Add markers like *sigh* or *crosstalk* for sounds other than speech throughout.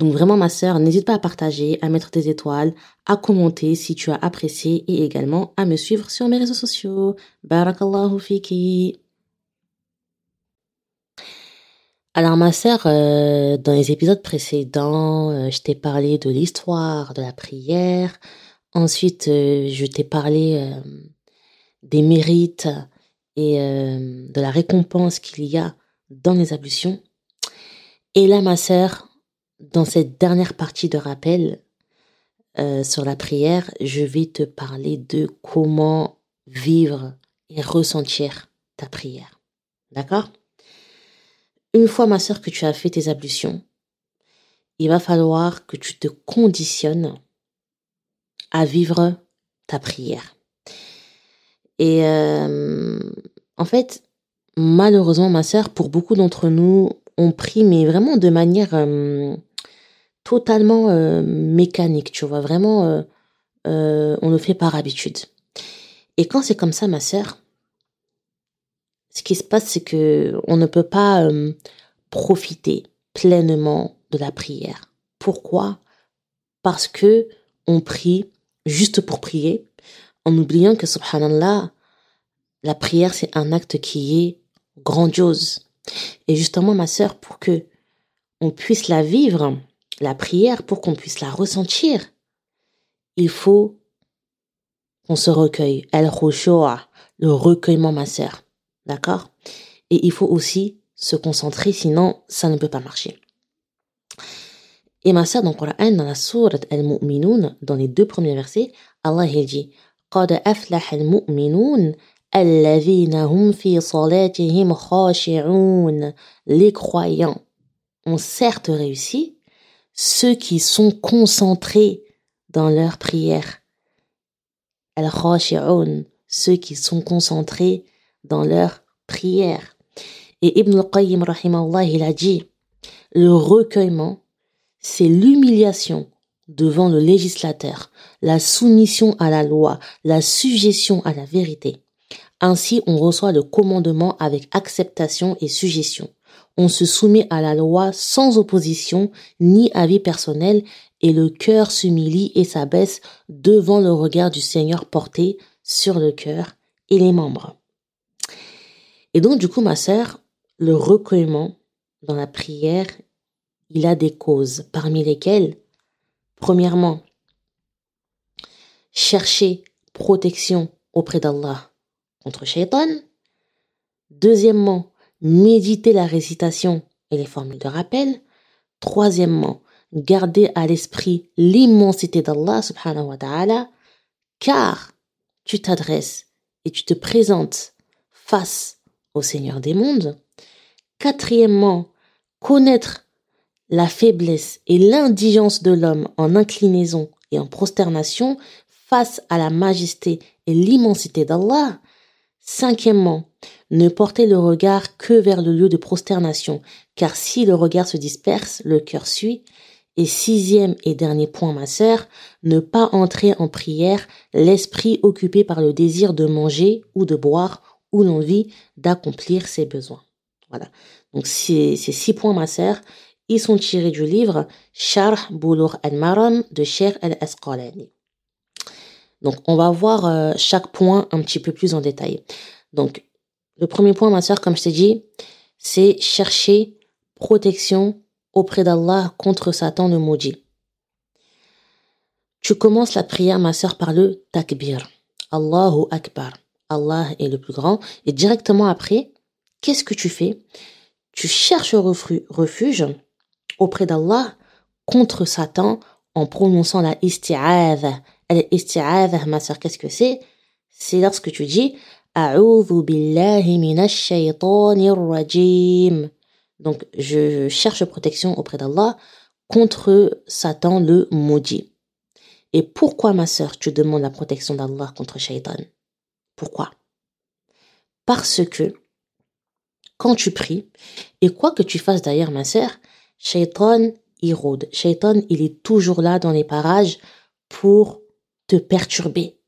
Donc vraiment ma sœur, n'hésite pas à partager, à mettre tes étoiles, à commenter si tu as apprécié et également à me suivre sur mes réseaux sociaux. Barakallahu fiki. Alors ma sœur, euh, dans les épisodes précédents, euh, je t'ai parlé de l'histoire de la prière. Ensuite, euh, je t'ai parlé des mérites et de la récompense qu'il y a dans les ablutions. Et là, ma sœur, dans cette dernière partie de rappel euh, sur la prière, je vais te parler de comment vivre et ressentir ta prière. D'accord? Une fois, ma sœur, que tu as fait tes ablutions, il va falloir que tu te conditionnes à vivre ta prière. Et euh, en fait, malheureusement, ma sœur, pour beaucoup d'entre nous, on prie, mais vraiment de manière euh, totalement euh, mécanique, tu vois, vraiment, euh, euh, on le fait par habitude. Et quand c'est comme ça, ma sœur, ce qui se passe, c'est que on ne peut pas profiter pleinement de la prière. Pourquoi? Parce que on prie juste pour prier, en oubliant que, subhanallah, la prière, c'est un acte qui est grandiose. Et justement, ma sœur, pour que on puisse la vivre, la prière, pour qu'on puisse la ressentir, il faut qu'on se recueille. El khushu'a, le recueillement, ma sœur. D'accord Et il faut aussi se concentrer, sinon ça ne peut pas marcher. Et ma sœur, dans le Coran, dans la sourate Al-Mu'minun, dans les deux premiers versets, Allah il dit قد أفلح المؤمنون الذين هم في صلاتهم خاشعون Les croyants ont certes réussi, ceux qui sont concentrés dans leur prière. al ceux qui sont concentrés dans leur prière. Et Ibn al-Qayyim, il a dit, le recueillement, c'est l'humiliation devant le législateur, la soumission à la loi, la suggestion à la vérité. Ainsi, on reçoit le commandement avec acceptation et suggestion on se soumet à la loi sans opposition ni avis personnel et le cœur s'humilie et s'abaisse devant le regard du Seigneur porté sur le cœur et les membres. Et donc, du coup, ma sœur, le recueillement dans la prière, il a des causes, parmi lesquelles, premièrement, chercher protection auprès d'Allah contre Shaitan. Deuxièmement, méditer la récitation et les formules de rappel. Troisièmement, garder à l'esprit l'immensité d'Allah subhanahu wa ta'ala, car tu t'adresses et tu te présentes face au Seigneur des mondes. Quatrièmement, connaître la faiblesse et l'indigence de l'homme en inclinaison et en prosternation face à la majesté et l'immensité d'Allah. Cinquièmement, ne portez le regard que vers le lieu de prosternation, car si le regard se disperse, le cœur suit. Et sixième et dernier point, ma sœur, ne pas entrer en prière, l'esprit occupé par le désir de manger ou de boire ou l'envie d'accomplir ses besoins. Voilà. Donc ces, six points, ma sœur, ils sont tirés du livre Sharh Boulour al-Maram de Cher al-Asqalani. Donc on va voir euh, chaque point un petit peu plus en détail. Donc le premier point, ma soeur, comme je t'ai dit, c'est chercher protection auprès d'Allah contre Satan le maudit. Tu commences la prière, ma soeur, par le takbir. Allahu Akbar. Allah est le plus grand. Et directement après, qu'est-ce que tu fais? Tu cherches refuge auprès d'Allah contre Satan en prononçant la isti'adha. Elle isti'adha, ma soeur, qu'est-ce que c'est? C'est lorsque tu dis donc, je cherche protection auprès d'Allah contre Satan le maudit. Et pourquoi, ma sœur, tu demandes la protection d'Allah contre Shaitan Pourquoi? Parce que quand tu pries, et quoi que tu fasses d'ailleurs, ma sœur, Shaitan, il rôde. Shaitan, il est toujours là dans les parages pour te perturber,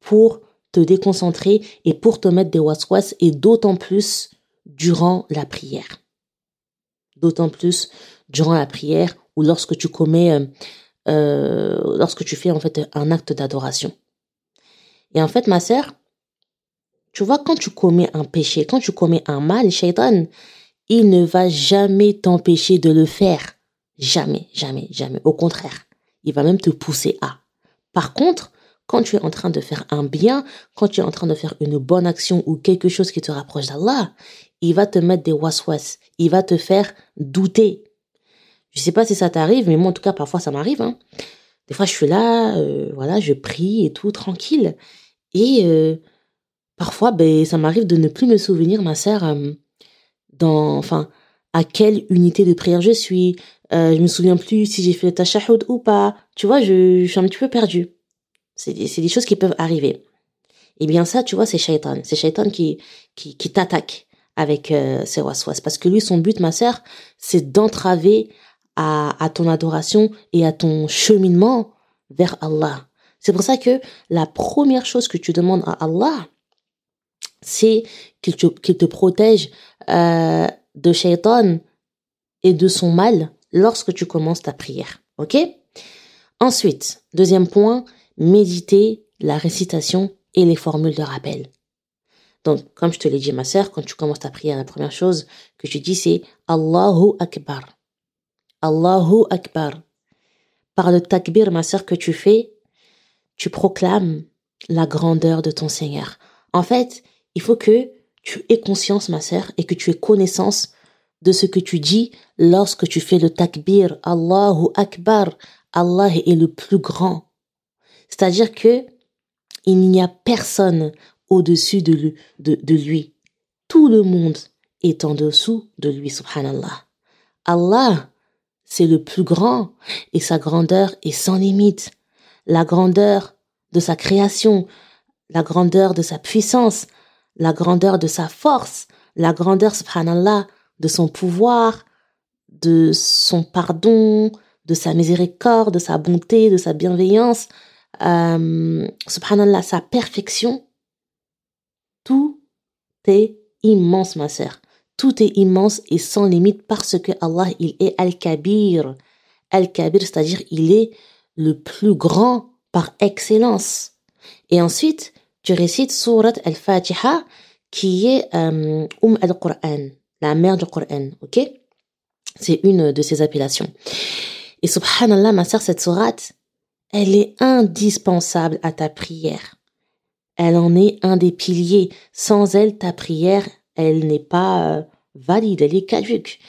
pour te déconcentrer et pour te mettre des waswas et d'autant plus durant la prière. D'autant plus durant la prière ou lorsque tu commets, euh, euh, lorsque tu fais en fait un acte d'adoration. Et en fait, ma sœur, tu vois, quand tu commets un péché, quand tu commets un mal, shaitan, il ne va jamais t'empêcher de le faire. Jamais, jamais, jamais. Au contraire, il va même te pousser à. Par contre, quand tu es en train de faire un bien, quand tu es en train de faire une bonne action ou quelque chose qui te rapproche d'Allah, il va te mettre des waswas, il va te faire douter. Je sais pas si ça t'arrive, mais moi en tout cas parfois ça m'arrive. Hein. Des fois je suis là, euh, voilà, je prie et tout tranquille, et euh, parfois ben ça m'arrive de ne plus me souvenir, ma sœur, euh, dans, enfin, à quelle unité de prière je suis. Je me souviens plus si j'ai fait le tashahhud ou pas. Tu vois, je, suis un petit peu perdue. C'est des, choses qui peuvent arriver. Et bien ça, tu vois, c'est Shaitan. C'est Shaitan qui, qui, t'attaque avec euh, ses waswas. Parce que lui, son but, ma sœur, c'est d'entraver à, ton adoration et à ton cheminement vers Allah. C'est pour ça que la première chose que tu demandes à Allah, c'est qu'il te, qu'il te protège euh, de Shaitan et de son mal lorsque tu commences ta prière. Ok? Ensuite, deuxième point, méditer la récitation et les formules de rappel. Donc, comme je te l'ai dit, ma sœur, quand tu commences ta prière, la première chose que tu dis, c'est Allahu Akbar. Allahu Akbar. Par le takbir, ma sœur, que tu fais, tu proclames la grandeur de ton Seigneur. En fait, il faut que tu aies conscience, ma sœur, et que tu aies connaissance de ce que tu dis lorsque tu fais le takbir. Allahu Akbar. Allah est le plus grand. C'est-à-dire que il n'y a personne au-dessus de lui, de, lui. Tout le monde est en dessous de lui, subhanallah. Allah, c'est le plus grand et sa grandeur est sans limite. La grandeur de sa création, la grandeur de sa puissance, la grandeur de sa force, la grandeur, subhanallah, de son pouvoir, de son pardon, de sa miséricorde, de sa bonté, de sa bienveillance, euh, subhanallah, sa perfection, tout est immense, ma sœur. Tout est immense et sans limite parce que Allah, il est Al-Kabir. Al-Kabir, c'est-à-dire il est le plus grand par excellence. Et ensuite, tu récites Surat Al-Fatiha, qui est euh, Umm al-Qur'an, la mère du Qur'an, ok? C'est une de ses appellations. Et subhanallah, ma sœur, cette sourate, elle est indispensable à ta prière. Elle en est un des piliers. Sans elle, ta prière, elle n'est pas euh, valide, elle est caduque.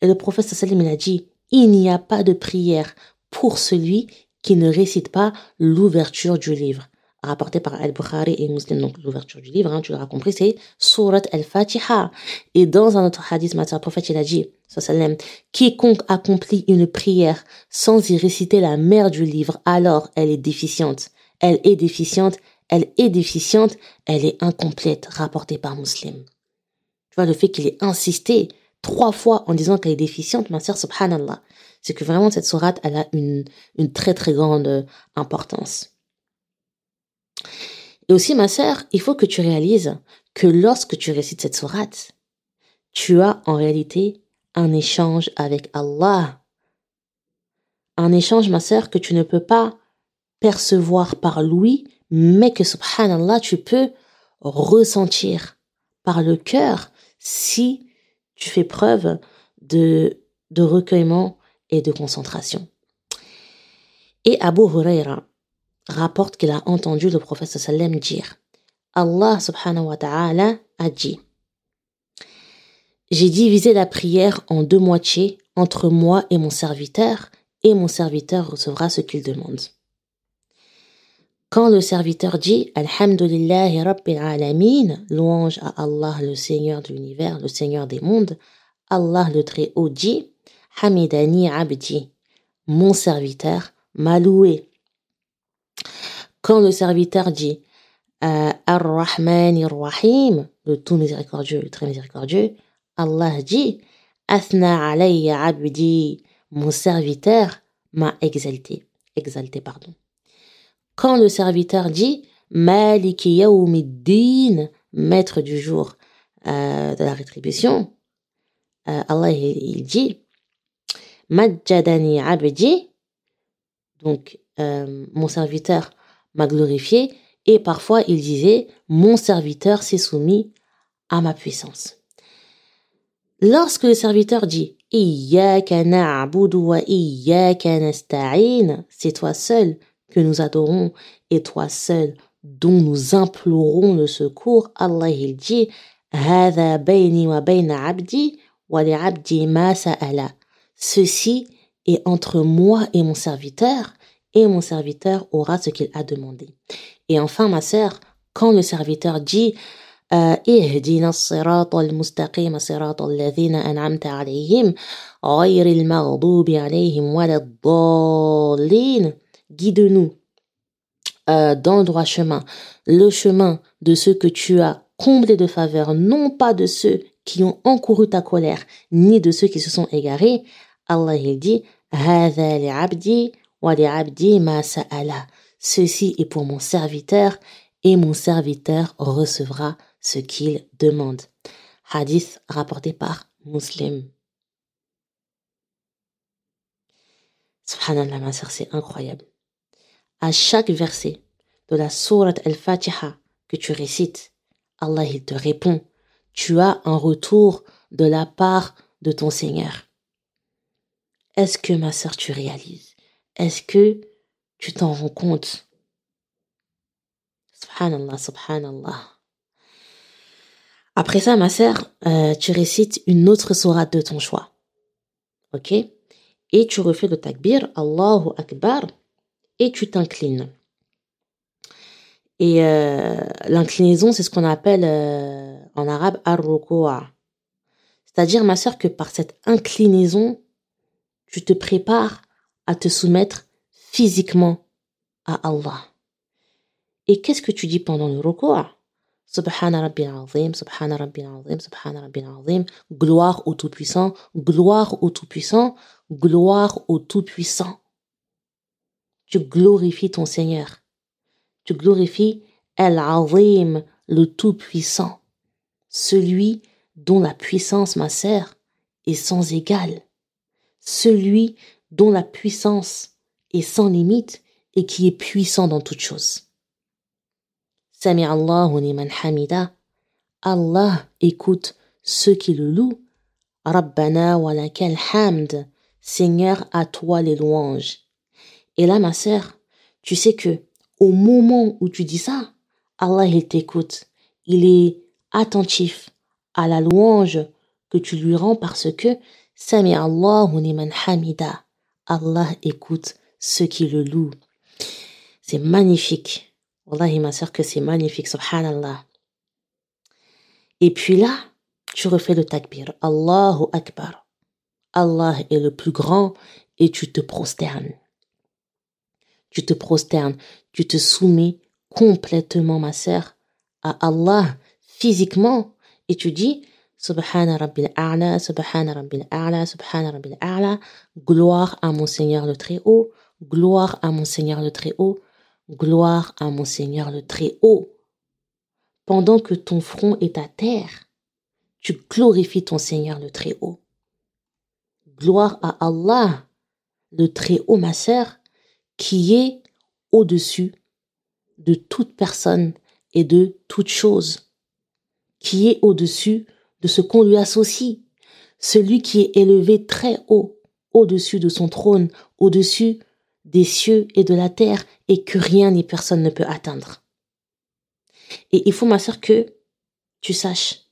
Et le prophète sallam a dit, il n'y a pas de prière pour celui qui ne récite pas l'ouverture du livre. Rapporté par Al-Bukhari et Muslim, donc l'ouverture du livre, hein, tu l'auras compris, c'est Surat Al-Fatiha. Et dans un autre hadith, le prophète il a dit, sallam, quiconque accomplit une prière sans y réciter la mère du livre, alors elle est déficiente. Elle est déficiente elle est déficiente, elle est incomplète, rapportée par Muslim. Tu vois, le fait qu'il ait insisté trois fois en disant qu'elle est déficiente, ma sœur, subhanallah, c'est que vraiment cette sourate, elle a une, une très très grande euh, importance. Et aussi, ma sœur, il faut que tu réalises que lorsque tu récites cette sourate, tu as en réalité un échange avec Allah. Un échange, ma sœur, que tu ne peux pas percevoir par l'ouïe, mais que subhanallah, tu peux ressentir par le cœur si tu fais preuve de, de recueillement et de concentration. Et Abu Huraira rapporte qu'il a entendu le prophète sallam dire Allah subhanahu wa ta'ala a dit J'ai divisé la prière en deux moitiés entre moi et mon serviteur, et mon serviteur recevra ce qu'il demande. Quand le serviteur dit Alhamdulillahi Rabbil Alamin, louange à Allah, le Seigneur de l'univers, le Seigneur des mondes, Allah le Très-Haut dit Hamidani Abdi. mon serviteur m'a loué. Quand le serviteur dit euh, Ar-Rahman Ar-Rahim, le tout miséricordieux, le très miséricordieux, Allah dit Athna alayya abdi, mon serviteur m'a exalté. Exalté, pardon. Quand le serviteur dit Maliki yawmiddin, maître du jour euh, de la rétribution, euh, Allah il, dit Majjadani abdi, donc euh, mon serviteur m'a glorifié, et parfois il disait mon serviteur s'est soumis à ma puissance. Lorsque le serviteur dit c'est toi seul que nous adorons et toi seul dont nous implorons le secours. Allah il dit Ceci est entre moi et mon serviteur, et mon serviteur aura ce qu'il a demandé. Et enfin, ma sœur, quand le serviteur dit اهدنا الصراط المستقيم صراط الذين أنعمت عليهم غير المغضوب عليهم ولا الضالين guide-nous euh, dans le droit chemin, le chemin de ceux que tu as comblés de faveur, non pas de ceux qui ont encouru ta colère, ni de ceux qui se sont égarés. Allah il dit, Ceci est pour mon serviteur, et mon serviteur recevra ce qu'il demande. Hadith rapporté par Muslim. Subhanallah, ma soeur, c'est incroyable. À chaque verset de la sourate al-Fatiha que tu récites, Allah te répond. Tu as un retour de la part de ton Seigneur. Est-ce que ma soeur tu réalises Est-ce que tu t'en rends compte? Subhanallah, subhanallah. Après ça, ma sœur, euh, tu récites une autre sourate de ton choix. Ok? Et tu refais le takbir, Allahu Akbar, et tu t'inclines. Et euh, l'inclinaison, c'est ce qu'on appelle euh, en arabe ar C'est-à-dire, ma sœur, que par cette inclinaison, tu te prépares à te soumettre physiquement à Allah. Et qu'est-ce que tu dis pendant le ruku'a Subhana Rabbil Azim, Subhana Rabbil Azim, Subhana Rabbil Azim. Gloire au Tout-Puissant, gloire au Tout-Puissant, gloire au Tout-Puissant. Tu glorifies ton Seigneur. Tu glorifies El-Azim, le Tout-Puissant. Celui dont la puissance, ma sœur, est sans égale. Celui dont la puissance est sans limite et qui est puissant dans toutes choses. Sami Allahu hamida. Allah écoute ceux qui le louent. Rabbana wa hamd. Seigneur, à toi les louanges. Et là, ma sœur, tu sais que au moment où tu dis ça, Allah il t'écoute. Il est attentif à la louange que tu lui rends parce que Sami Allahu hamida. Allah écoute ceux qui le louent. C'est magnifique. Wallahi, ma sœur, que c'est magnifique, subhanallah. Et puis là, tu refais le takbir. Allahu Akbar. Allah est le plus grand et tu te prosternes. Tu te prosternes, tu te soumets complètement, ma sœur, à Allah physiquement et tu dis Subhana Rabbil A'la, Subhana Rabbil A'la, Subhana Rabbil A'la, gloire à mon Seigneur le Très-Haut, gloire à mon Seigneur le Très-Haut, Gloire à mon Seigneur le Très-Haut. Pendant que ton front est à terre, tu glorifies ton Seigneur le Très-Haut. Gloire à Allah, le Très-Haut, ma sœur, qui est au-dessus de toute personne et de toute chose, qui est au-dessus de ce qu'on lui associe, celui qui est élevé très haut, au-dessus de son trône, au-dessus des cieux et de la terre et que rien ni personne ne peut atteindre. Et il faut, ma sœur, que tu saches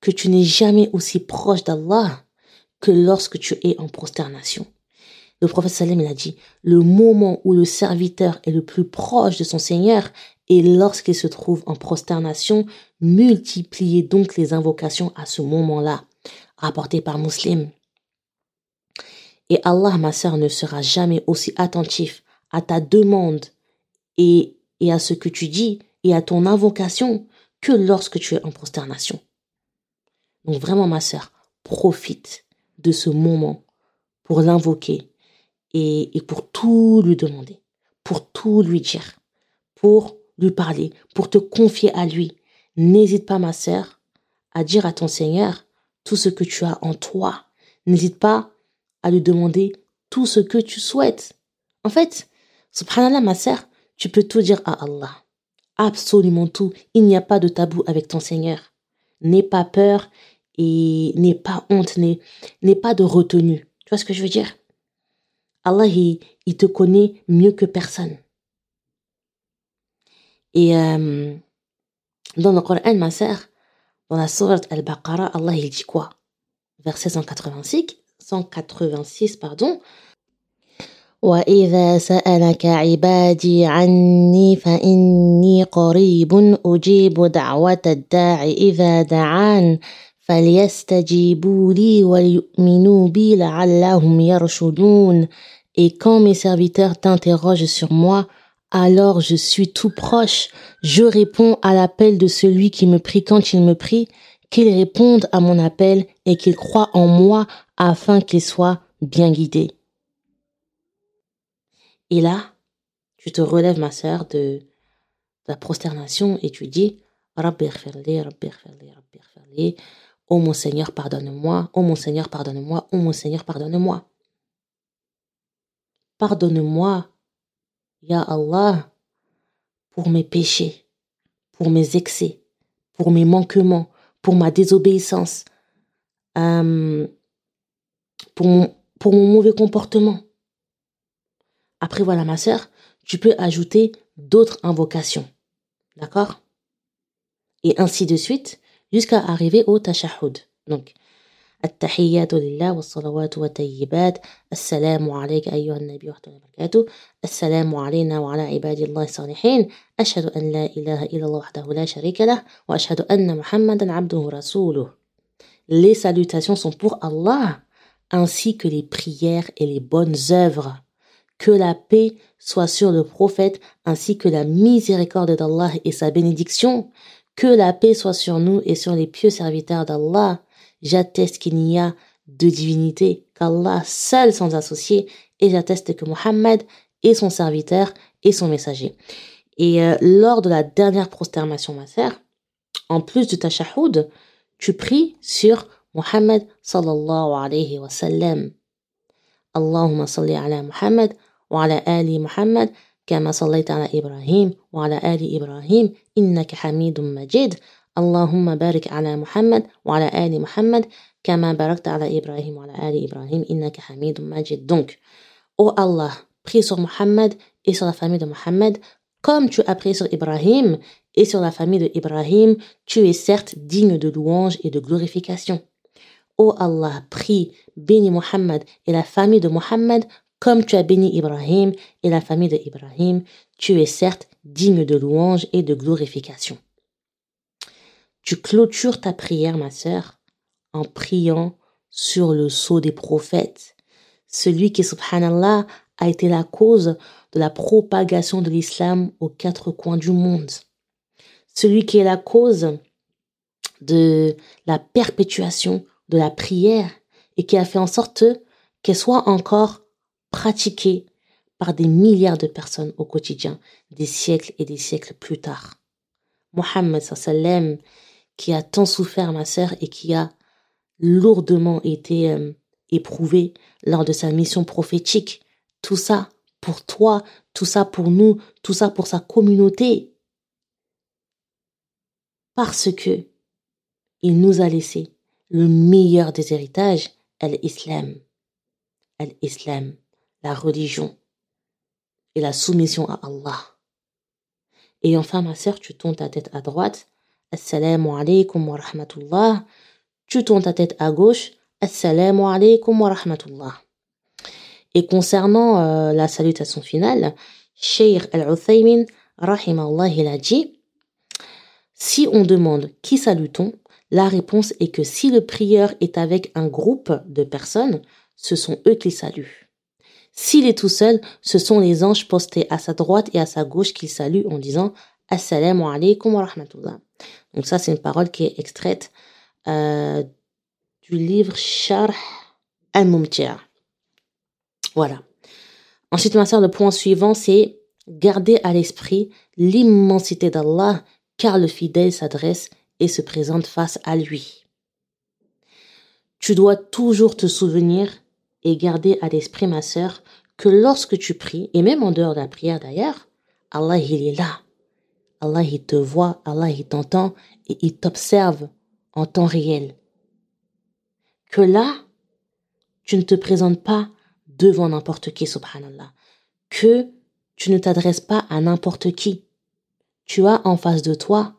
que tu n'es jamais aussi proche d'Allah que lorsque tu es en prosternation. Le prophète Salem a dit, le moment où le serviteur est le plus proche de son Seigneur est lorsqu'il se trouve en prosternation, multipliez donc les invocations à ce moment-là, rapporté par Muslim. Et Allah, ma sœur, ne sera jamais aussi attentif à ta demande et, et à ce que tu dis et à ton invocation que lorsque tu es en prosternation. Donc vraiment, ma sœur, profite de ce moment pour l'invoquer et, et pour tout lui demander, pour tout lui dire, pour lui parler, pour te confier à lui. N'hésite pas, ma sœur, à dire à ton Seigneur tout ce que tu as en toi. N'hésite pas à lui demander tout ce que tu souhaites. En fait, subhanallah, ma sœur, tu peux tout dire à Allah. Absolument tout. Il n'y a pas de tabou avec ton Seigneur. N'aie pas peur et n'aie pas honte, n'aie pas de retenue. Tu vois ce que je veux dire? Allah, il, te connaît mieux que personne. Et euh, dans le Coran, ma sœur, dans la sourate Al-Baqarah, Allah il dit quoi Verset 186, 186 pardon. وإذا سألك عبادي عني فإني قريب أجيب دعوة الداع إذا دعان فليستجيبوا لي وليؤمنوا بي لعلهم يرشدون Et quand mes serviteurs t'interrogent sur moi, alors je suis tout proche. Je réponds à l'appel de celui qui me prie quand il me prie, qu'il réponde à mon appel et qu'il croit en moi afin qu'il soit bien guidé. Et là, tu te relèves, ma sœur, de la prosternation et tu dis, Rabbi Rabbi Rabbi Oh mon Seigneur, pardonne-moi, oh mon Seigneur, pardonne-moi, oh mon Seigneur, pardonne-moi. Pardonne-moi Ya Allah, pour mes péchés, pour mes excès, pour mes manquements, pour ma désobéissance, euh, pour, mon, pour mauvais comportement. Après, voilà, ma sœur, tu peux ajouter d'autres invocations. D'accord? Et ainsi de suite, jusqu'à arriver au tashahhud. Donc, التحيات لله والصلوات والطيبات السلام عليك أيها النبي ورحمة الله وبركاته السلام علينا وعلى عباد الله الصالحين أشهد أن لا إله إلا الله وحده لا شريك له وأشهد أن محمدا عبده ورسوله Les salutations sont pour Allah ainsi que les prières et les bonnes œuvres. Que la paix soit sur le prophète ainsi que la miséricorde d'Allah et sa bénédiction. Que la paix soit sur nous et sur les pieux serviteurs d'Allah. J'atteste qu'il n'y a de divinité qu'Allah seul sans associé et j'atteste que Mohammed est son serviteur et son messager. Et euh, lors de la dernière prosternation, ma sœur, en plus de ta shahoud, tu pries sur Mohammed sallallahu alayhi wa sallam. Allahumma salli ala Muhammad wa ala ali Muhammad kama sallaita ala Ibrahim wa ala ali Ibrahim innaka hamidun majid. اللهم بارك على محمد وعلى آل محمد كما باركت على إبراهيم وعلى آل إبراهيم إنك حميد مجيد Donc, oh Allah, prie sur Muhammad et sur la famille de Muhammad comme tu as prié sur Ibrahim et sur la famille de Ibrahim, tu es certes digne de louange et de glorification. oh Allah, prie, bénis Muhammad et la famille de Muhammad comme tu as béni Ibrahim et la famille de Ibrahim, tu es certes digne de louange et de glorification. Tu clôtures ta prière, ma sœur, en priant sur le sceau des prophètes. Celui qui, subhanallah, a été la cause de la propagation de l'islam aux quatre coins du monde. Celui qui est la cause de la perpétuation de la prière et qui a fait en sorte qu'elle soit encore pratiquée par des milliards de personnes au quotidien, des siècles et des siècles plus tard. Mohammed sallam qui a tant souffert, ma sœur, et qui a lourdement été euh, éprouvé lors de sa mission prophétique. Tout ça pour toi, tout ça pour nous, tout ça pour sa communauté. Parce que il nous a laissé le meilleur des héritages, l'islam. L'islam, la religion et la soumission à Allah. Et enfin, ma sœur, tu tournes ta tête à droite Assalamu alaikum wa rahmatullah. Tu tournes ta tête à gauche. Assalamu alaikum wa rahmatullah. Et concernant euh, la salutation finale, Sheikh Al-Uthaymin, rahimahullah, il a dit Si on demande qui salue-t-on, la réponse est que si le prieur est avec un groupe de personnes, ce sont eux qu'il salue. S'il est tout seul, ce sont les anges postés à sa droite et à sa gauche qu'il salue en disant Assalamu alaikum wa rahmatullah. Donc ça, c'est une parole qui est extraite euh, du livre Sharh al-Mumti'a. Voilà. Ensuite, ma soeur, le point suivant, c'est garder à l'esprit l'immensité d'Allah, car le fidèle s'adresse et se présente face à lui. Tu dois toujours te souvenir et garder à l'esprit, ma sœur, que lorsque tu pries, et même en dehors de la prière d'ailleurs, Allah il est là. Allah il te voit, Allah il t'entend et il t'observe en temps réel. Que là, tu ne te présentes pas devant n'importe qui, subhanallah. Que tu ne t'adresses pas à n'importe qui. Tu as en face de toi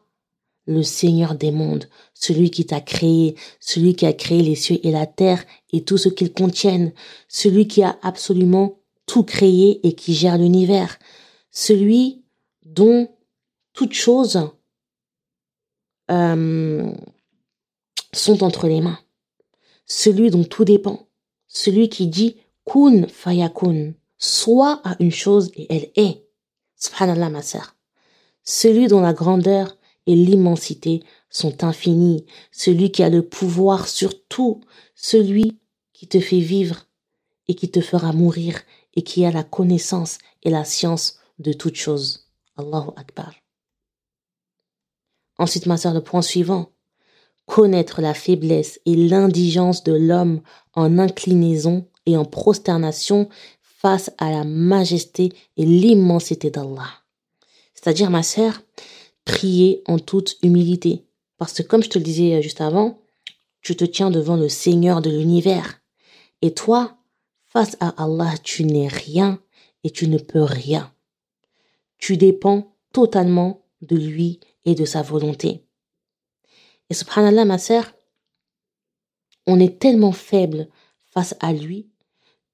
le Seigneur des mondes, celui qui t'a créé, celui qui a créé les cieux et la terre et tout ce qu'ils contiennent, celui qui a absolument tout créé et qui gère l'univers, celui dont toutes choses euh, sont entre les mains, celui dont tout dépend, celui qui dit kun fayakun, soit à une chose et elle est. Subhanallah ma. Celui dont la grandeur et l'immensité sont infinies, celui qui a le pouvoir sur tout, celui qui te fait vivre et qui te fera mourir et qui a la connaissance et la science de toutes choses. Allahu Akbar. Ensuite, ma sœur, le point suivant. Connaître la faiblesse et l'indigence de l'homme en inclinaison et en prosternation face à la majesté et l'immensité d'Allah. C'est-à-dire, ma sœur, prier en toute humilité. Parce que comme je te le disais euh, juste avant, tu te tiens devant le Seigneur de l'univers. Et toi, face à Allah, tu n'es rien et tu ne peux rien. Tu dépends totalement de lui et de sa volonté. Et subhanallah, ma sœur, on est tellement faible face à lui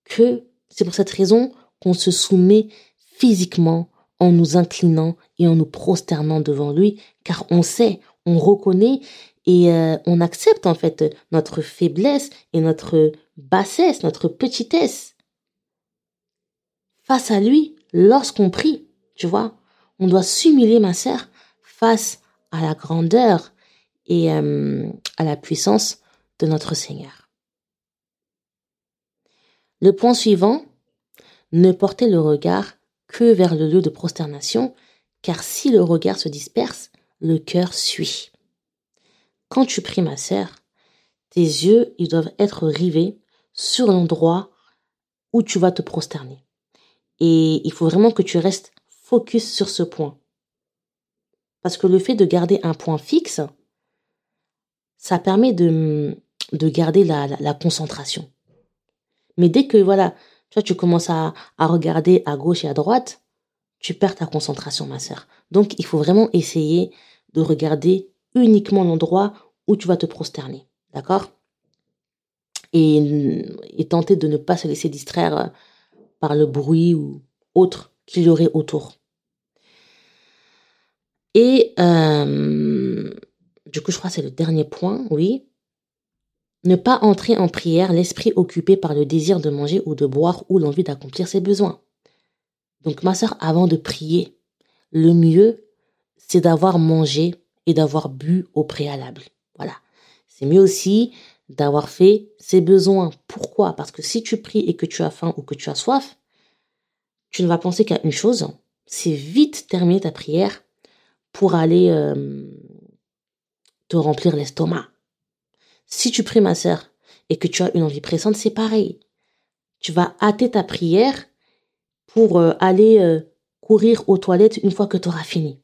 que c'est pour cette raison qu'on se soumet physiquement en nous inclinant et en nous prosternant devant lui, car on sait, on reconnaît et euh, on accepte en fait notre faiblesse et notre bassesse, notre petitesse. Face à lui, lorsqu'on prie, tu vois, on doit s'humilier, ma sœur, face à la grandeur et euh, à la puissance de notre Seigneur. Le point suivant, ne porter le regard que vers le lieu de prosternation, car si le regard se disperse, le cœur suit. Quand tu pries, ma sœur, tes yeux, doivent être rivés sur l'endroit où tu vas te prosterner. Et il faut vraiment que tu restes focus sur ce point. Parce que le fait de garder un point fixe, ça permet de, de garder la, concentration. Mais dès que, voilà, tu, commences à, à regarder à gauche et à droite, tu perds ta concentration, ma sœur. Donc, il faut vraiment essayer de regarder uniquement l'endroit où tu vas te prosterner. D'accord? Et, et, tenter de ne pas se laisser distraire par le bruit ou autre qu'il y aurait autour. Et euh, du coup, je crois que c'est le dernier point, oui. Ne pas entrer en prière l'esprit occupé par le désir de manger ou de boire ou l'envie d'accomplir ses besoins. Donc ma sœur, avant de prier, le mieux, c'est d'avoir mangé et d'avoir bu au préalable. Voilà. C'est mieux aussi d'avoir fait ses besoins. Pourquoi? Parce que si tu pries et que tu as faim ou que tu as soif, tu ne vas penser qu'à une chose, c'est vite terminer ta prière pour aller euh, te remplir l'estomac. Si tu pries ma sœur et que tu as une envie pressante, c'est pareil. Tu vas hâter ta prière pour euh, aller euh, courir aux toilettes une fois que tu auras fini.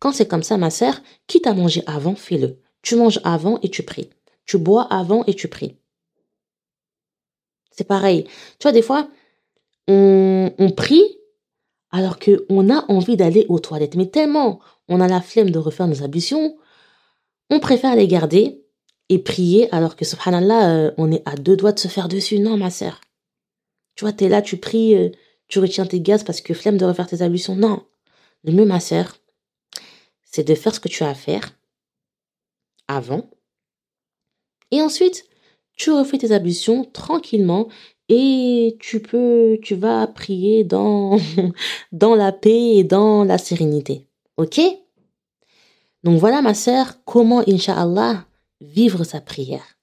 Quand c'est comme ça, ma sœur, quitte à manger avant, fais-le. Tu manges avant et tu pries. Tu bois avant et tu pries. C'est pareil. Tu vois, des fois, on, on prie alors qu'on a envie d'aller aux toilettes. Mais tellement on a la flemme de refaire nos ablutions, on préfère les garder et prier alors que, subhanallah, euh, on est à deux doigts de se faire dessus. Non, ma sœur. Tu vois, t'es là, tu pries, euh, tu retiens tes gaz parce que flemme de refaire tes ablutions. Non. Le mieux, ma sœur, c'est de faire ce que tu as à faire avant. Et ensuite, tu refais tes ablutions tranquillement et tu peux, tu vas prier dans, *laughs* dans la paix et dans la sérénité. Ok? Donc voilà, ma sœur, comment, Inch'Allah, vivre sa prière.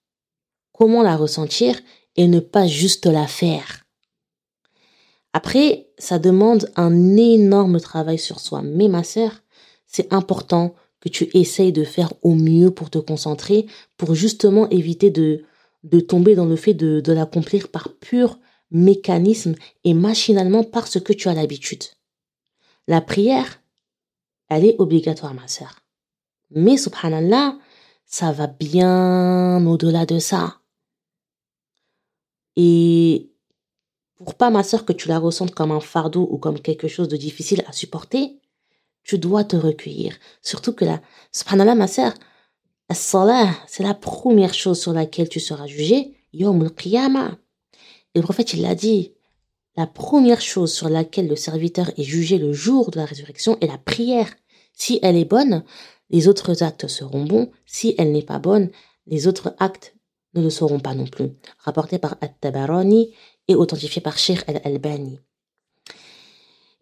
Comment la ressentir et ne pas juste la faire. Après, ça demande un énorme travail sur soi. Mais ma sœur, c'est important que tu essayes de faire au mieux pour te concentrer, pour justement éviter de, de tomber dans le fait de, l'accomplir par pur mécanisme et machinalement parce que tu as l'habitude. La prière, elle est obligatoire, ma sœur. Mais subhanallah, ça va bien au-delà de ça. Et pour pas, ma sœur, que tu la ressentes comme un fardeau ou comme quelque chose de difficile à supporter, tu dois te recueillir. Surtout que là, subhanallah, ma sœur, c'est la première chose sur laquelle tu seras jugé, yom al Le prophète, il l'a dit, la première chose sur laquelle le serviteur est jugé le jour de la résurrection est la prière. Si elle est bonne, les autres actes seront bons. Si elle n'est pas bonne, les autres actes ne le seront pas non plus. Rapporté par At-Tabarani et authentifié par Sheikh Al-Albani.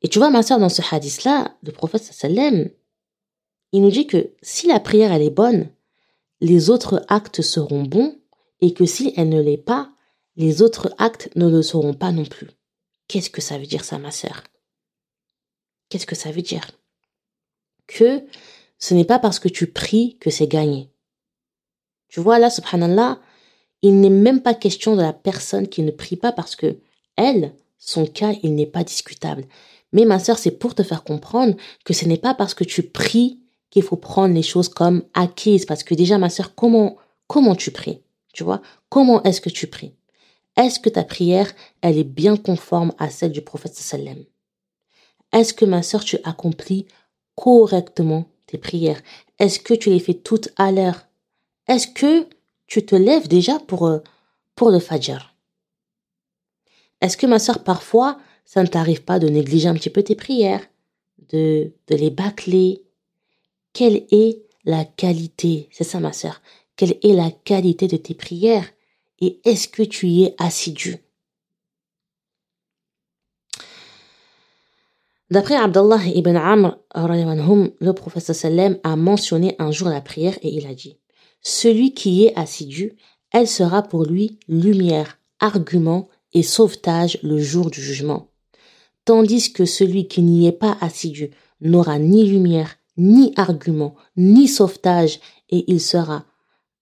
Et tu vois, ma soeur, dans ce hadith-là, le prophète il nous dit que si la prière, elle est bonne, les autres actes seront bons, et que si elle ne l'est pas, les autres actes ne le seront pas non plus. Qu'est-ce que ça veut dire ça, ma sœur? Qu'est-ce que ça veut dire? Que ce n'est pas parce que tu pries que c'est gagné. Tu vois, là, subhanallah, il n'est même pas question de la personne qui ne prie pas parce que elle, son cas, il n'est pas discutable. Mais ma sœur, c'est pour te faire comprendre que ce n'est pas parce que tu pries qu'il faut prendre les choses comme acquises. Parce que déjà, ma sœur, comment, comment tu pries? Tu vois? Comment est-ce que tu pries? Est-ce que ta prière, elle est bien conforme à celle du prophète sallam? Est-ce que ma sœur, tu accomplis correctement tes prières? Est-ce que tu les fais toutes à l'heure? Est-ce que tu te lèves déjà pour, euh, pour le fajr? Est-ce que ma soeur, parfois, ça ne t'arrive pas de négliger un petit peu tes prières, de, de les bâcler Quelle est la qualité C'est ça, ma soeur. Quelle est la qualité de tes prières Et est-ce que tu y es assidu? D'après Abdullah ibn Amr, le prophète sallam a mentionné un jour la prière et il a dit celui qui est assidu, elle sera pour lui lumière, argument et sauvetage le jour du jugement. Tandis que celui qui n'y est pas assidu n'aura ni lumière, ni argument, ni sauvetage, et il sera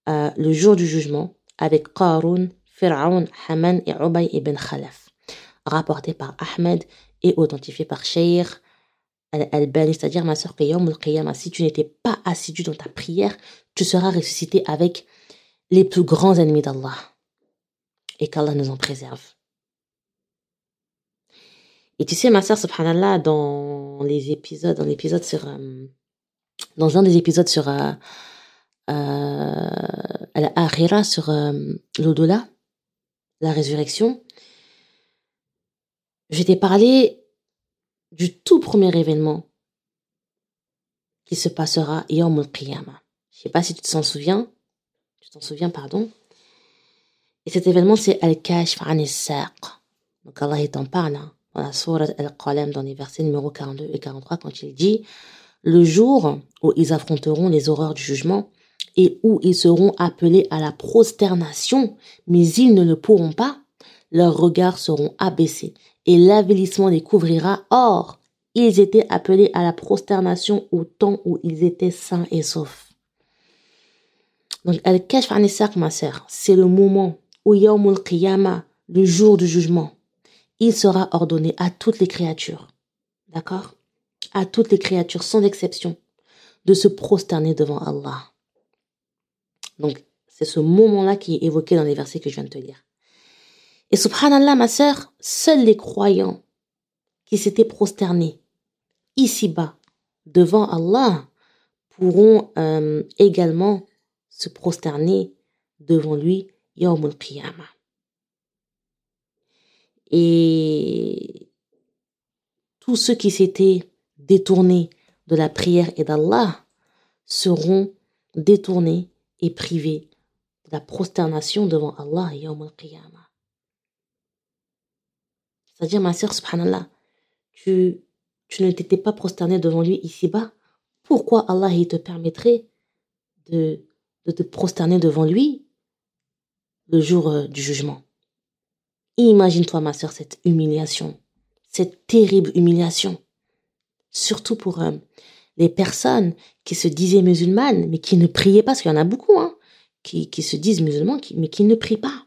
euh, le jour du jugement avec Qarun, Fir'aun, Haman et Ubay ibn Khalaf. Rapporté par Ahmed et authentifié par Sheikh al-Albani, c'est-à-dire ma soeur al si tu n'étais pas assidu dans ta prière, tu seras ressuscité avec les plus grands ennemis d'Allah. Et qu'Allah nous en préserve. Et tu sais, ma soeur, subhanallah, dans les épisodes, dans l'épisode sur, euh, dans un des épisodes sur euh, euh, sur euh, l'au-delà, la résurrection, je t'ai parlé du tout premier événement qui se passera Yom al-Qiyamah. Je sais pas si tu t'en souviens. Tu t'en souviens, pardon. Et cet événement, c'est Al-Kashf an Donc Allah est en parle hein, dans la sourate Al-Qalam, dans les versets numéro 42 et 43, quand il dit Le jour où ils affronteront les horreurs du jugement et où ils seront appelés à la prosternation, mais ils ne le pourront pas, leurs regards seront abaissés et l'avilissement les couvrira. Or, ils étaient appelés à la prosternation au temps où ils étaient sains et saufs. Donc, Al-Kashf ma sœur, c'est le moment où Yawmul Qiyamah, le jour du jugement, il sera ordonné à toutes les créatures, d'accord? À toutes les créatures, sans exception, de se prosterner devant Allah. Donc, c'est ce moment-là qui est évoqué dans les versets que je viens de te lire. Et subhanallah, ma sœur, seuls les croyants qui s'étaient prosternés ici-bas devant Allah pourront euh, également se prosterner devant lui Yawm al-Qiyamah. Et tous ceux qui s'étaient détournés de la prière et d'Allah seront détournés et privés de la prosternation devant Allah et Yawm al-Qiyamah. C'est-à-dire, ma sœur, subhanallah, tu, tu ne t'étais pas prosterné devant lui ici-bas. Pourquoi Allah il te permettrait de, de te prosterner devant lui le jour euh, du jugement? Imagine-toi, ma sœur, cette humiliation, cette terrible humiliation. Surtout pour euh, les personnes qui se disaient musulmanes, mais qui ne priaient pas, parce qu'il y en a beaucoup, hein, qui, qui se disent musulmans, mais qui ne prient pas.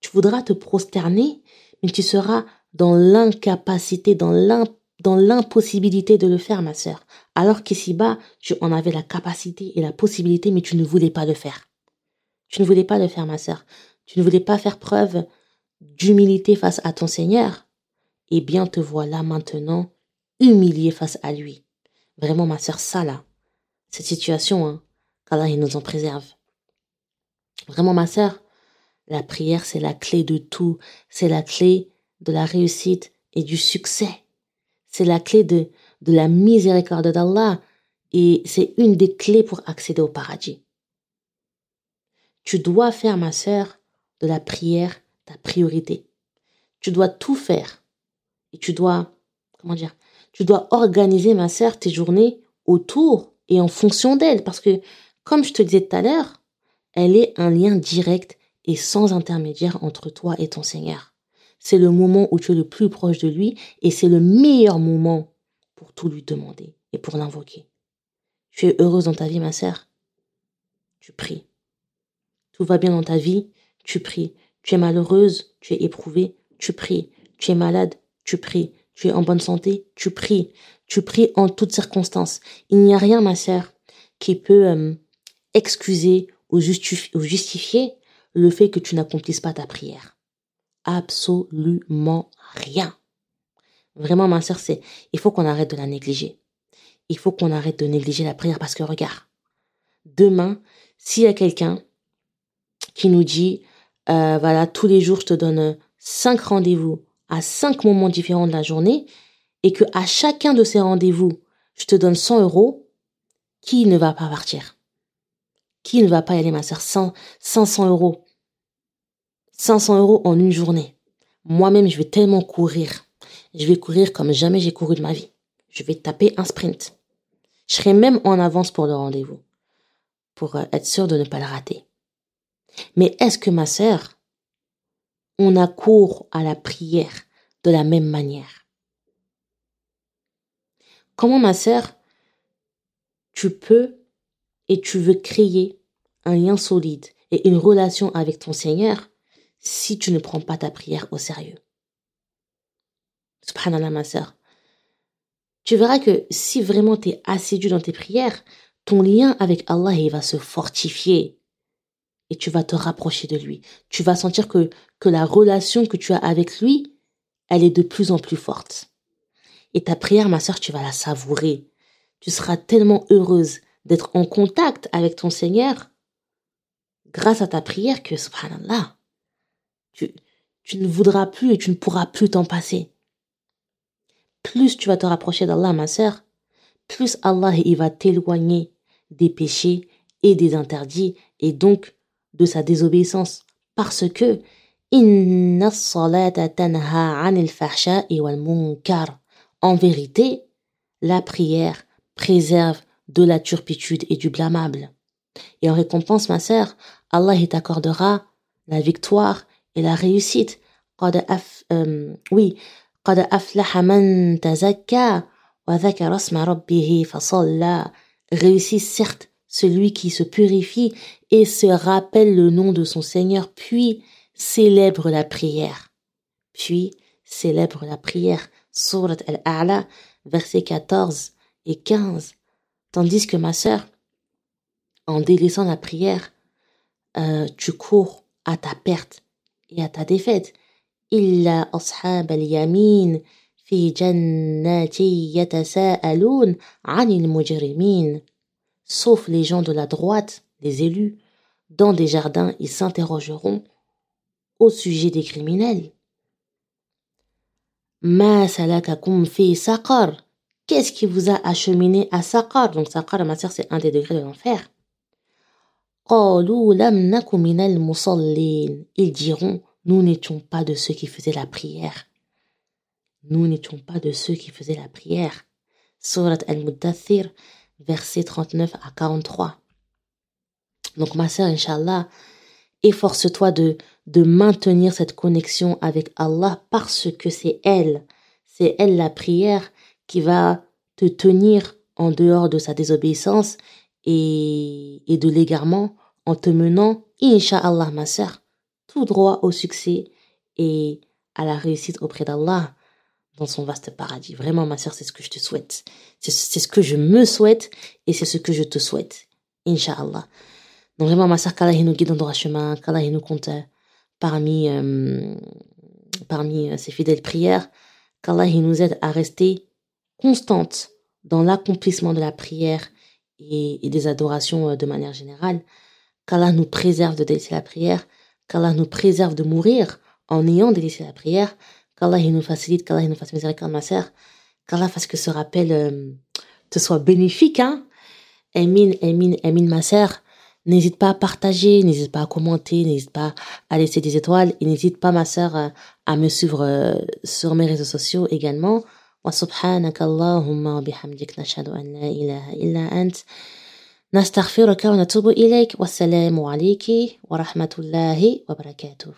Tu voudras te prosterner, mais tu seras dans l'incapacité, dans l'impossibilité de le faire, ma sœur. Alors qu'ici-bas, tu en avais la capacité et la possibilité, mais tu ne voulais pas le faire. Tu ne voulais pas le faire, ma sœur. Tu ne voulais pas faire preuve d'humilité face à ton Seigneur. Eh bien, te voilà maintenant humilié face à lui. Vraiment, ma sœur, ça là, cette situation, hein, il nous en préserve. Vraiment, ma sœur, la prière, c'est la clé de tout. C'est la clé de la réussite et du succès. C'est la clé de, de la miséricorde d'Allah et c'est une des clés pour accéder au paradis. Tu dois faire, ma sœur, de la prière ta priorité. Tu dois tout faire et tu dois, comment dire, tu dois organiser, ma sœur, tes journées autour et en fonction d'elle parce que, comme je te disais tout à l'heure, elle est un lien direct et sans intermédiaire entre toi et ton Seigneur. C'est le moment où tu es le plus proche de lui et c'est le meilleur moment pour tout lui demander et pour l'invoquer. Tu es heureuse dans ta vie, ma sœur Tu pries. Tout va bien dans ta vie Tu pries. Tu es malheureuse Tu es éprouvée Tu pries. Tu es malade Tu pries. Tu es en bonne santé Tu pries. Tu pries en toutes circonstances. Il n'y a rien, ma sœur, qui peut euh, excuser ou justifier le fait que tu n'accomplisses pas ta prière absolument rien. Vraiment, ma sœur, c'est, il faut qu'on arrête de la négliger. Il faut qu'on arrête de négliger la prière parce que regarde, demain, s'il y a quelqu'un qui nous dit, euh, voilà, tous les jours, je te donne cinq rendez-vous à cinq moments différents de la journée et que à chacun de ces rendez-vous, je te donne 100 euros, qui ne va pas partir? Qui ne va pas y aller, ma sœur? 100, 500 euros. 500 euros en une journée. Moi-même, je vais tellement courir. Je vais courir comme jamais j'ai couru de ma vie. Je vais taper un sprint. Je serai même en avance pour le rendez-vous, pour euh, être sûr de ne pas le rater. Mais est-ce que ma sœur, on a cours à la prière de la même manière Comment ma sœur, tu peux et tu veux créer un lien solide et une relation avec ton Seigneur si tu ne prends pas ta prière au sérieux? Subhanallah, ma sœur. Tu verras que si vraiment tu es assidu dans tes prières, ton lien avec Allah va se fortifier et tu vas te rapprocher de lui. Tu vas sentir que, la relation que tu as avec lui, elle est de plus en plus forte. Et ta prière, ma sœur, tu vas la savourer. Tu seras tellement heureuse d'être en contact avec ton Seigneur grâce à ta prière que, subhanallah, tu, tu ne voudras plus et tu ne pourras plus t'en passer. Plus tu vas te rapprocher d'Allah, ma sœur, plus Allah il va t'éloigner des péchés et des interdits et donc de sa désobéissance parce que Inna salata wal. En vérité, la prière préserve de la turpitude et du blâmable. Et en récompense, ma sœur, Allah t'accordera la victoire et la réussite. Af, euh, oui, Réussis certes celui qui se purifie et se rappelle le nom de son Seigneur, puis célèbre la prière. Puis célèbre la prière. Surat al-A'la, versets 14 et 15. Tandis que ma sœur, en délaissant la prière, euh, tu cours à ta perte et à ta défaite. Illa ashab al-yamin fi jannati yatasa'alun anil mujrimin sauf les gens de la droite, les élus, dans des jardins, ils s'interrogeront au sujet des criminels. Ma salakakum fi saqar. Qu'est-ce qui vous a acheminé à Saqar? Donc Saqar, ma sœur, c'est un des degrés de l'enfer. Ils diront, nous n'étions pas de ceux qui faisaient la prière. Nous n'étions pas de ceux qui faisaient la prière. Surat al-Muddathir, versets 39 à 43. Donc ma sœur, Inch'Allah, efforce-toi de, de maintenir cette connexion avec Allah parce que c'est elle, c'est elle la prière qui va te tenir en dehors de sa désobéissance et, et de l'égarement en te menant, Inch'Allah, ma sœur, tout droit au succès et à la réussite auprès d'Allah dans son vaste paradis. Vraiment, ma sœur, c'est ce que je te souhaite. C'est ce que je me souhaite et c'est ce que je te souhaite. Inch'Allah. Donc vraiment, ma sœur, qu'Allah nous guide dans droit chemin, qu'Allah nous compte euh, parmi, euh, parmi euh, ses fidèles prières, qu'Allah nous aide à rester constante dans l'accomplissement de la prière et, et, des adorations de manière générale, qu'Allah nous préserve de délaisser la prière, qu'Allah nous préserve de mourir en ayant délaissé la prière, qu'Allah nous facilite, qu'Allah nous fasse miséricorde, ma sœur, qu'Allah fasse que ce rappel te soit bénéfique, hein. Amin, amin, amin, ma sœur. N'hésite pas à partager, n'hésite pas à commenter, n'hésite pas à laisser des étoiles et n'hésite pas, ma sœur, à me suivre sur mes réseaux sociaux également. وسبحانك اللهم وبحمدك نشهد أن لا إله إلا أنت نستغفرك ونتوب إليك والسلام عليك ورحمة الله وبركاته